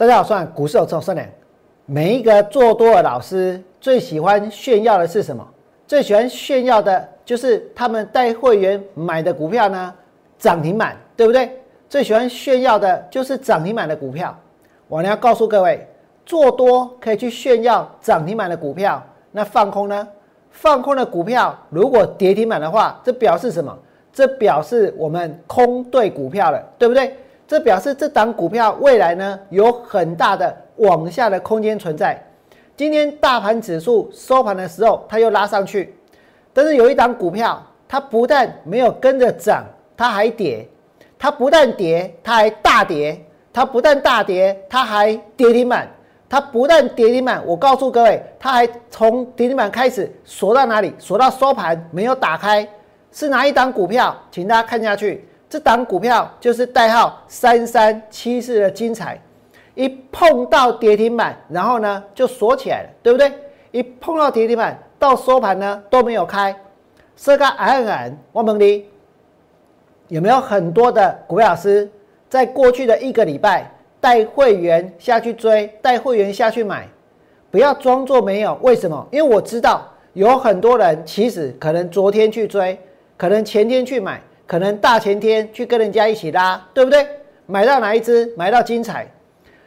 大家好，算股市有这种善良。每一个做多的老师最喜欢炫耀的是什么？最喜欢炫耀的就是他们带会员买的股票呢，涨停板，对不对？最喜欢炫耀的就是涨停板的股票。我呢要告诉各位，做多可以去炫耀涨停板的股票，那放空呢？放空的股票如果跌停板的话，这表示什么？这表示我们空对股票了，对不对？这表示这档股票未来呢有很大的往下的空间存在。今天大盘指数收盘的时候，它又拉上去，但是有一档股票，它不但没有跟着涨，它还跌；它不但跌，它还大跌；它不但大跌，它还跌停板；它不但跌停板，我告诉各位，它还从跌停板开始锁到哪里？锁到收盘没有打开，是哪一档股票？请大家看下去。这档股票就是代号三三七四的精彩，一碰到跌停板，然后呢就锁起来了，对不对？一碰到跌停板，到收盘呢都没有开，这个暗暗，我问你，有没有很多的股票师在过去的一个礼拜带会员下去追，带会员下去买？不要装作没有，为什么？因为我知道有很多人其实可能昨天去追，可能前天去买。可能大前天去跟人家一起拉，对不对？买到哪一只？买到精彩。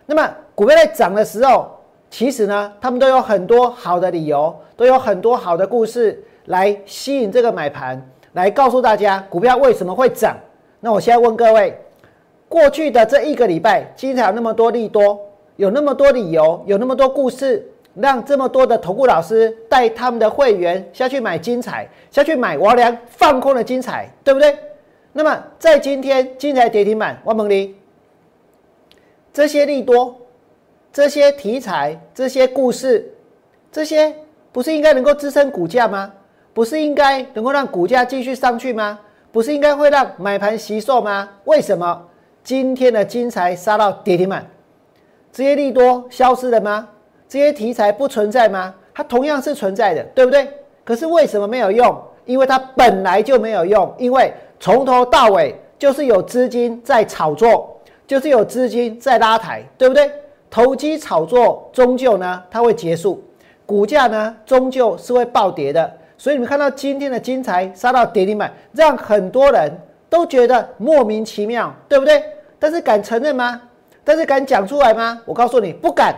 那么股票在涨的时候，其实呢，他们都有很多好的理由，都有很多好的故事来吸引这个买盘，来告诉大家股票为什么会涨。那我现在问各位，过去的这一个礼拜，经常有那么多利多，有那么多理由，有那么多故事。让这么多的投顾老师带他们的会员下去买精彩，下去买王良放空的精彩，对不对？那么在今天精彩跌停板，王猛林，这些利多、这些题材、这些故事，这些不是应该能够支撑股价吗？不是应该能够让股价继续上去吗？不是应该会让买盘吸售吗？为什么今天的精彩杀到跌停板？这些利多消失了吗？这些题材不存在吗？它同样是存在的，对不对？可是为什么没有用？因为它本来就没有用，因为从头到尾就是有资金在炒作，就是有资金在拉抬，对不对？投机炒作终究呢，它会结束，股价呢终究是会暴跌的。所以你们看到今天的金财杀到跌停板，让很多人都觉得莫名其妙，对不对？但是敢承认吗？但是敢讲出来吗？我告诉你，不敢。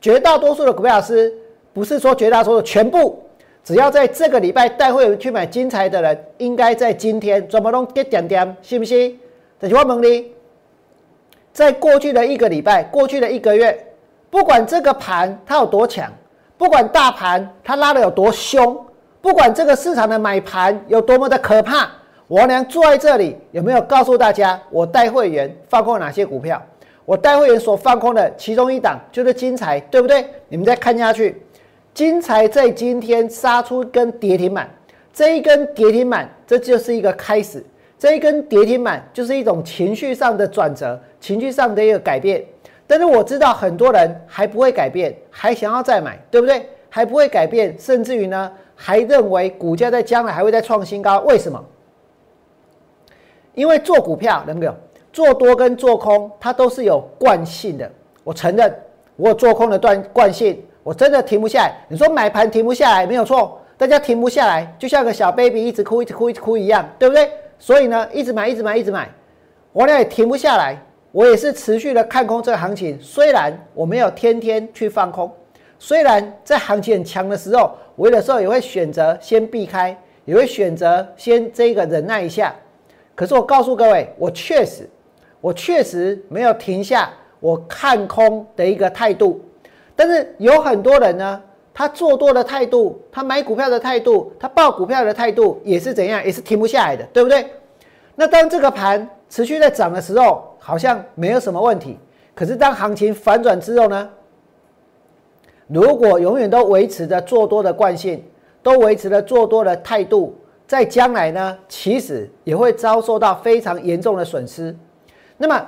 绝大多数的股票老师，不是说绝大多数全部，只要在这个礼拜带会员去买金财的人，应该在今天怎么弄跌点点，信不信？这句话问你，在过去的一个礼拜，过去的一个月，不管这个盘它有多强，不管大盘它拉的有多凶，不管这个市场的买盘有多么的可怕，我娘坐在这里有没有告诉大家，我带会员放过哪些股票？我带会员所放空的其中一档就是金财，对不对？你们再看下去，金财在今天杀出一根跌停板，这一根跌停板，这就是一个开始。这一根跌停板就是一种情绪上的转折，情绪上的一个改变。但是我知道很多人还不会改变，还想要再买，对不对？还不会改变，甚至于呢，还认为股价在将来还会再创新高。为什么？因为做股票，能不能？做多跟做空，它都是有惯性的。我承认，我做空的惯惯性，我真的停不下来。你说买盘停不下来，没有错，大家停不下来，就像个小 baby 一直哭、一直哭、一直哭一样，对不对？所以呢，一直买、一直买、一直买，我呢也停不下来。我也是持续的看空这个行情，虽然我没有天天去放空，虽然在行情很强的时候，我有的时候也会选择先避开，也会选择先这个忍耐一下。可是我告诉各位，我确实。我确实没有停下我看空的一个态度，但是有很多人呢，他做多的态度，他买股票的态度，他报股票的态度也是怎样，也是停不下来的，对不对？那当这个盘持续在涨的时候，好像没有什么问题。可是当行情反转之后呢？如果永远都维持着做多的惯性，都维持着做多的态度，在将来呢，其实也会遭受到非常严重的损失。那么，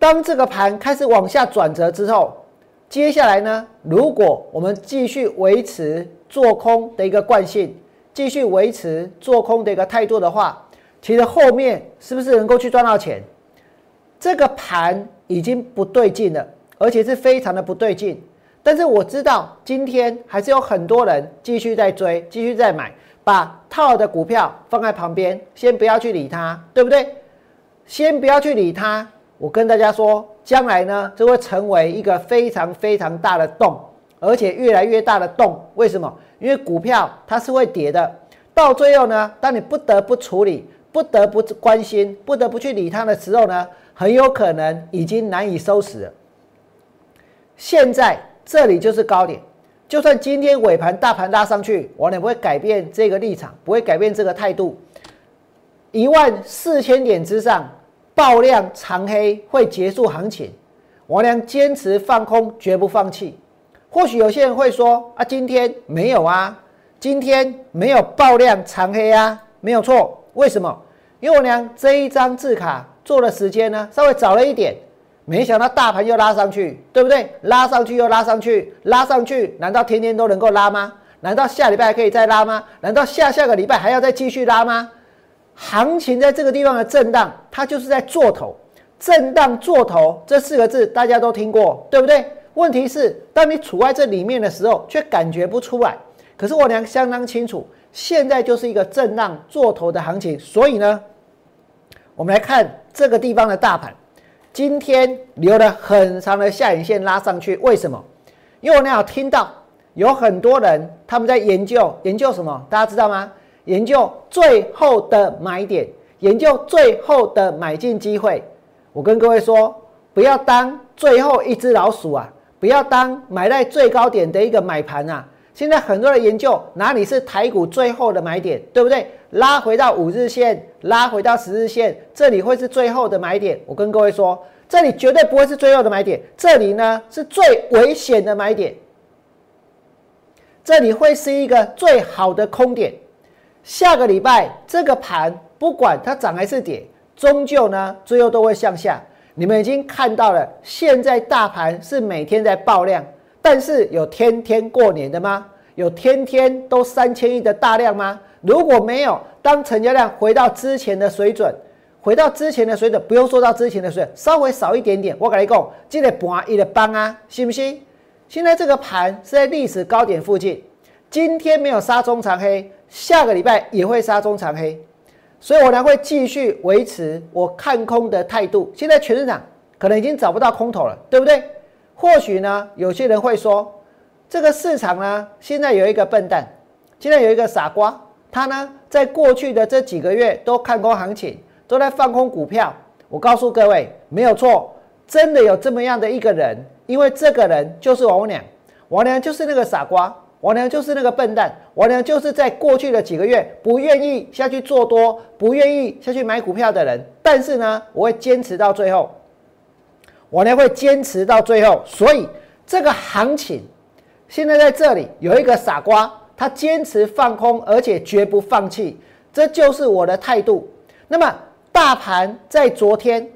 当这个盘开始往下转折之后，接下来呢？如果我们继续维持做空的一个惯性，继续维持做空的一个态度的话，其实后面是不是能够去赚到钱？这个盘已经不对劲了。而且是非常的不对劲。但是我知道今天还是有很多人继续在追，继续在买，把套的股票放在旁边，先不要去理它，对不对？先不要去理它。我跟大家说，将来呢，就会成为一个非常非常大的洞，而且越来越大的洞。为什么？因为股票它是会跌的。到最后呢，当你不得不处理。不得不关心，不得不去理它的时候呢，很有可能已经难以收拾了。现在这里就是高点，就算今天尾盘大盘拉上去，我也不会改变这个立场，不会改变这个态度。一万四千点之上爆量长黑会结束行情，我俩坚持放空，绝不放弃。或许有些人会说啊，今天没有啊，今天没有爆量长黑啊，没有错。为什么？因为我娘这一张字卡做的时间呢稍微早了一点，没想到大盘又拉上去，对不对？拉上去又拉上去，拉上去，难道天天都能够拉吗？难道下礼拜还可以再拉吗？难道下下个礼拜还要再继续拉吗？行情在这个地方的震荡，它就是在做头，震荡做头这四个字大家都听过，对不对？问题是，当你处在这里面的时候，却感觉不出来。可是我俩相当清楚。现在就是一个震荡做头的行情，所以呢，我们来看这个地方的大盘，今天留了很长的下影线拉上去，为什么？因为我俩有听到有很多人他们在研究研究什么，大家知道吗？研究最后的买点，研究最后的买进机会。我跟各位说，不要当最后一只老鼠啊，不要当买在最高点的一个买盘啊。现在很多人研究哪里是台股最后的买点，对不对？拉回到五日线，拉回到十日线，这里会是最后的买点。我跟各位说，这里绝对不会是最后的买点，这里呢是最危险的买点，这里会是一个最好的空点。下个礼拜这个盘不管它涨还是跌，终究呢最后都会向下。你们已经看到了，现在大盘是每天在爆量。但是有天天过年的吗？有天天都三千亿的大量吗？如果没有，当成交量回到之前的水准，回到之前的水准，不用说到之前的水准，稍微少一点点，我跟你讲，记得盘一的帮啊，信不信？现在这个盘是在历史高点附近，今天没有杀中长黑，下个礼拜也会杀中长黑，所以我呢会继续维持我看空的态度。现在全市场可能已经找不到空头了，对不对？或许呢，有些人会说，这个市场呢，现在有一个笨蛋，现在有一个傻瓜，他呢，在过去的这几个月都看空行情，都在放空股票。我告诉各位，没有错，真的有这么样的一个人，因为这个人就是王娘，王娘就是那个傻瓜，我娘就是那个笨蛋，我娘就是在过去的几个月不愿意下去做多，不愿意下去买股票的人。但是呢，我会坚持到最后。我呢会坚持到最后，所以这个行情现在在这里有一个傻瓜，他坚持放空，而且绝不放弃，这就是我的态度。那么大盘在昨天，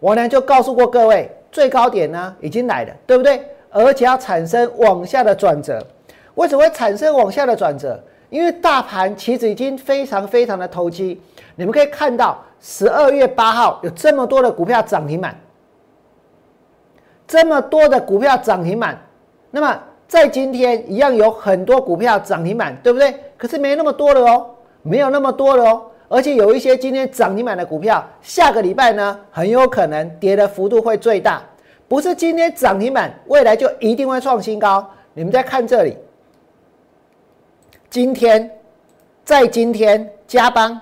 我呢就告诉过各位，最高点呢已经来了，对不对？而且要产生往下的转折。为什么会产生往下的转折？因为大盘其实已经非常非常的投机。你们可以看到，十二月八号有这么多的股票涨停板。这么多的股票涨停板，那么在今天一样有很多股票涨停板，对不对？可是没那么多了哦，没有那么多了哦。而且有一些今天涨停板的股票，下个礼拜呢，很有可能跌的幅度会最大。不是今天涨停板，未来就一定会创新高。你们再看这里，今天在今天加邦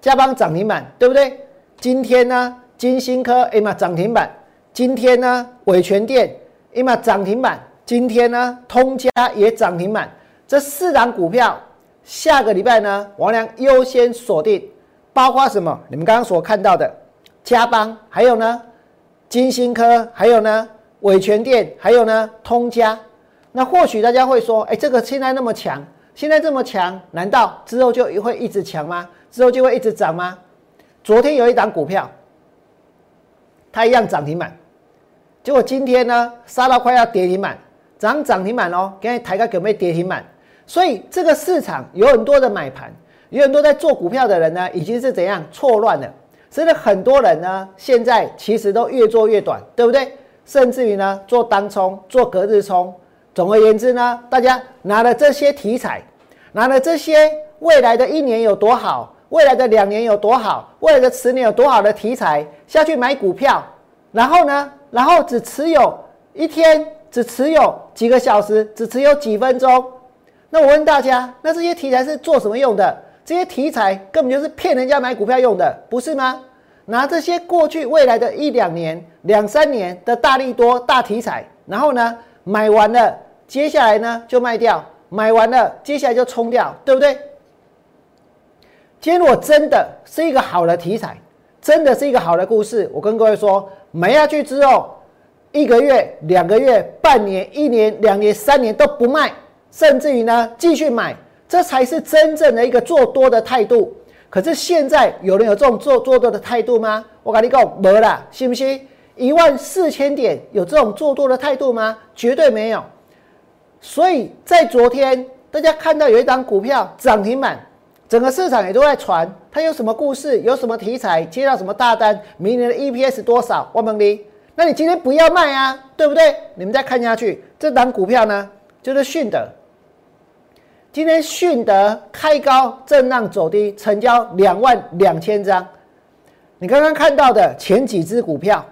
加邦涨停板，对不对？今天呢，金星科哎嘛涨停板。今天呢，伟全电哎嘛涨停板，今天呢，通家也涨停板。这四档股票，下个礼拜呢，王良优先锁定，包括什么？你们刚刚所看到的加邦，还有呢，金星科，还有呢，伟全电，还有呢，通家。那或许大家会说，哎，这个现在那么强，现在这么强，难道之后就会一直强吗？之后就会一直涨吗？昨天有一档股票，它一样涨停板。结果今天呢，杀到快要跌停板，涨涨停板哦，给你抬个准备跌停板。所以这个市场有很多的买盘，有很多在做股票的人呢，已经是怎样错乱了。所以很多人呢，现在其实都越做越短，对不对？甚至于呢做单冲、做隔日冲。总而言之呢，大家拿了这些题材，拿了这些未来的一年有多好，未来的两年有多好，未来的十年有多好的题材下去买股票，然后呢，然后只持有一天，只持有几个小时，只持有几分钟。那我问大家，那这些题材是做什么用的？这些题材根本就是骗人家买股票用的，不是吗？拿这些过去、未来的一两年、两三年的大利多、大题材，然后呢？买完了，接下来呢就卖掉；买完了，接下来就冲掉，对不对？今天如果真的是一个好的题材，真的是一个好的故事，我跟各位说，买下去之后，一个月、两个月、半年、一年、两年、三年都不卖，甚至于呢继续买，这才是真正的一个做多的态度。可是现在有人有这种做做多的态度吗？我跟你讲，没了，信不信？一万四千点有这种做多的态度吗？绝对没有。所以在昨天，大家看到有一张股票涨停板，整个市场也都在传它有什么故事，有什么题材，接到什么大单，明年的 EPS 多少？万蒙利，那你今天不要卖啊，对不对？你们再看下去，这档股票呢，就是迅德。今天迅德开高震荡走低，成交两万两千张。你刚刚看到的前几只股票。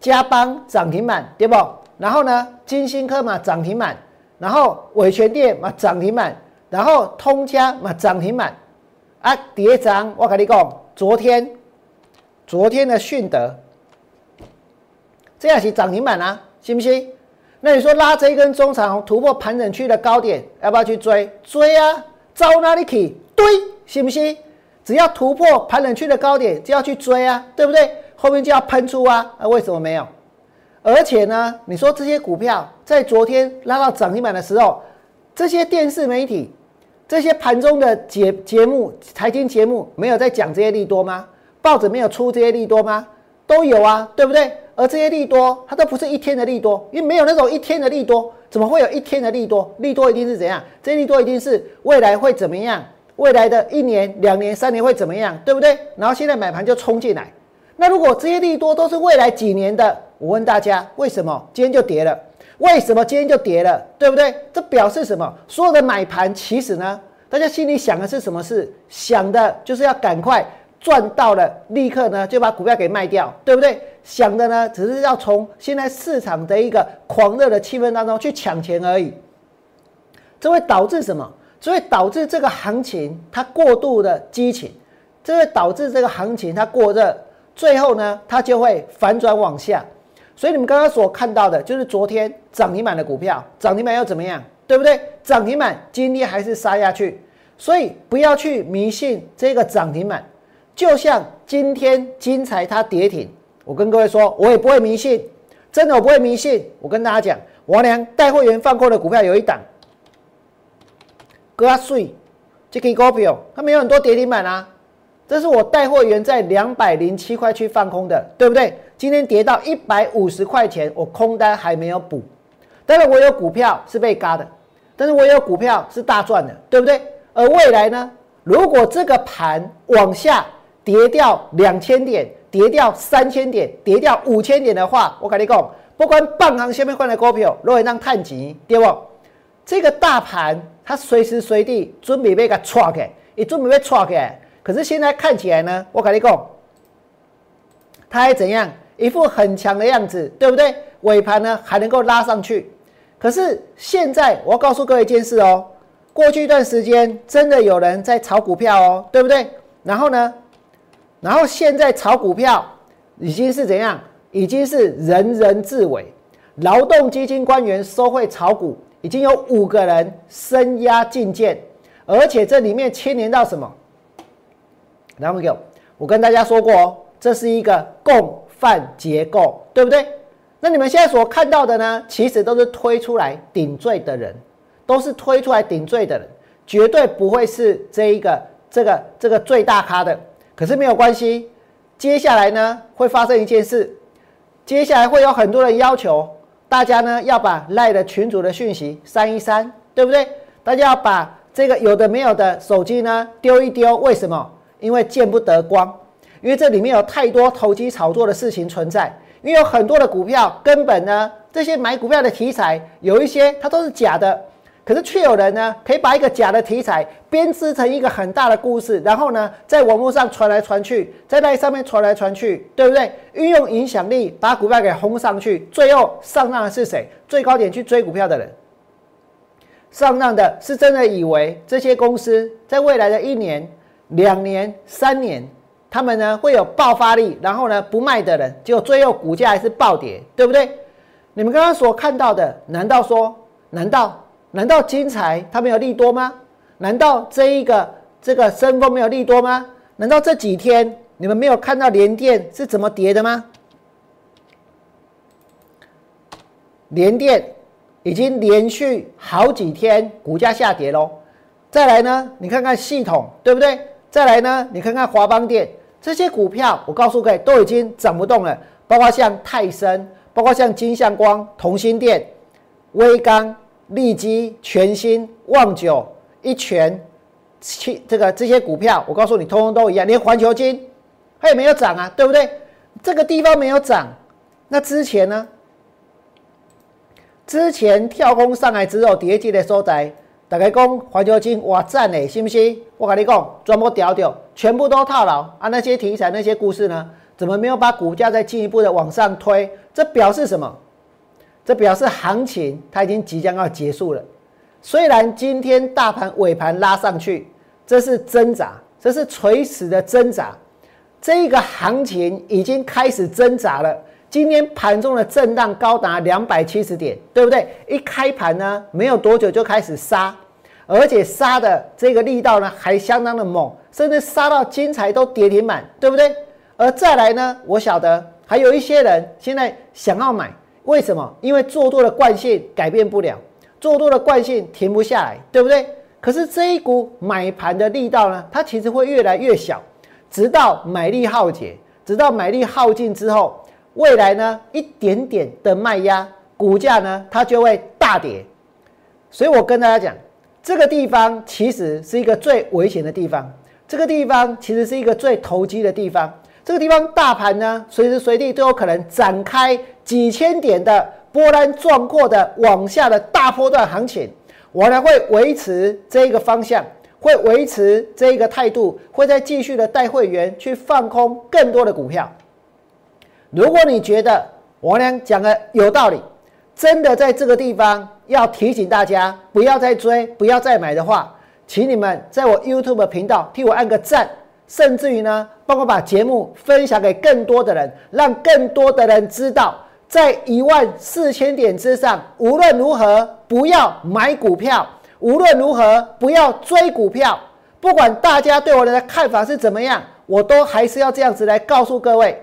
加邦涨停板对不？然后呢，金星科嘛涨停板，然后伟全店嘛涨停板，然后通家嘛涨停板，啊，跌涨我跟你讲，昨天，昨天的迅德，这样是涨停板啊，信不信？那你说拉这一根中长突破盘整区的高点，要不要去追？追啊，招哪里去？对，信不信？只要突破盘整区的高点，就要去追啊，对不对？后面就要喷出啊！啊，为什么没有？而且呢，你说这些股票在昨天拉到涨停板的时候，这些电视媒体、这些盘中的节节目、财经节目没有在讲这些利多吗？报纸没有出这些利多吗？都有啊，对不对？而这些利多，它都不是一天的利多，因为没有那种一天的利多，怎么会有一天的利多？利多一定是怎样？这些利多一定是未来会怎么样？未来的一年、两年、三年会怎么样？对不对？然后现在买盘就冲进来。那如果这些利多都是未来几年的，我问大家，为什么今天就跌了？为什么今天就跌了？对不对？这表示什么？所有的买盘其实呢，大家心里想的是什么事？想的就是要赶快赚到了，立刻呢就把股票给卖掉，对不对？想的呢，只是要从现在市场的一个狂热的气氛当中去抢钱而已。这会导致什么？这会导致这个行情它过度的激情，这会导致这个行情它过热。最后呢，它就会反转往下，所以你们刚刚所看到的就是昨天涨停板的股票，涨停板又怎么样，对不对？涨停板今天还是杀下去，所以不要去迷信这个涨停板。就像今天金财它跌停，我跟各位说，我也不会迷信，真的我不会迷信。我跟大家讲，王良带会员放货的股票有一档，割税，这个股票它没有很多跌停板啊。这是我带货员在两百零七块去放空的，对不对？今天跌到一百五十块钱，我空单还没有补。当然，我有股票是被嘎的，但是我有股票是大赚的，对不对？而未来呢？如果这个盘往下跌掉两千点，跌掉三千点，跌掉五千点的话，我跟你讲，不管半行下面换的股票，如果让探底，对不？这个大盘它随时随地准备被它踹开，也准备被踹开。可是现在看起来呢，我跟你讲，它还怎样？一副很强的样子，对不对？尾盘呢还能够拉上去。可是现在我要告诉各位一件事哦，过去一段时间真的有人在炒股票哦，对不对？然后呢，然后现在炒股票已经是怎样？已经是人人自危。劳动基金官员收贿炒股，已经有五个人身押进监，而且这里面牵连到什么？然后有，我跟大家说过哦，这是一个共犯结构，对不对？那你们现在所看到的呢，其实都是推出来顶罪的人，都是推出来顶罪的人，绝对不会是这一个这个这个最大咖的。可是没有关系，接下来呢会发生一件事，接下来会有很多人要求大家呢要把赖的群主的讯息删一删，对不对？大家要把这个有的没有的手机呢丢一丢，为什么？因为见不得光，因为这里面有太多投机炒作的事情存在。因为有很多的股票根本呢，这些买股票的题材有一些它都是假的，可是却有人呢可以把一个假的题材编织成一个很大的故事，然后呢在网络上传来传去，在那上面传来传去，对不对？运用影响力把股票给轰上去，最后上当的是谁？最高点去追股票的人。上当的是真的以为这些公司在未来的一年、两年、三年，他们呢会有爆发力，然后呢不卖的人，结果最后股价还是暴跌，对不对？你们刚刚所看到的，难道说，难道难道金财它没有利多吗？难道这一个这个升风没有利多吗？难道这几天你们没有看到联电是怎么跌的吗？联电。已经连续好几天股价下跌喽，再来呢，你看看系统对不对？再来呢，你看看华邦电这些股票，我告诉各位都已经涨不动了，包括像泰森，包括像金相光、同心电、威刚、利基、全新、旺九、一拳、七这个这些股票，我告诉你，通通都一样，连环球金它也没有涨啊，对不对？这个地方没有涨，那之前呢？之前跳空上来之后，跌跌的收窄，大家讲环球金哇赞嘞，信不信？我跟你讲，全部屌屌，全部都套牢啊！那些题材、那些故事呢？怎么没有把股价再进一步的往上推？这表示什么？这表示行情它已经即将要结束了。虽然今天大盘尾盘拉上去，这是挣扎，这是垂死的挣扎，这个行情已经开始挣扎了。今天盘中的震荡高达两百七十点，对不对？一开盘呢，没有多久就开始杀，而且杀的这个力道呢还相当的猛，甚至杀到金财都跌停板，对不对？而再来呢，我晓得还有一些人现在想要买，为什么？因为做多的惯性改变不了，做多的惯性停不下来，对不对？可是这一股买盘的力道呢，它其实会越来越小，直到买力耗竭，直到买力耗尽之后。未来呢，一点点的卖压，股价呢，它就会大跌。所以我跟大家讲，这个地方其实是一个最危险的地方，这个地方其实是一个最投机的地方。这个地方大盘呢，随时随地都有可能展开几千点的波澜壮阔的往下的大波段行情。我呢会维持这一个方向，会维持这一个态度，会再继续的带会员去放空更多的股票。如果你觉得我俩讲的有道理，真的在这个地方要提醒大家不要再追、不要再买的话，请你们在我 YouTube 频道替我按个赞，甚至于呢，帮我把节目分享给更多的人，让更多的人知道，在一万四千点之上，无论如何不要买股票，无论如何不要追股票，不管大家对我的看法是怎么样，我都还是要这样子来告诉各位。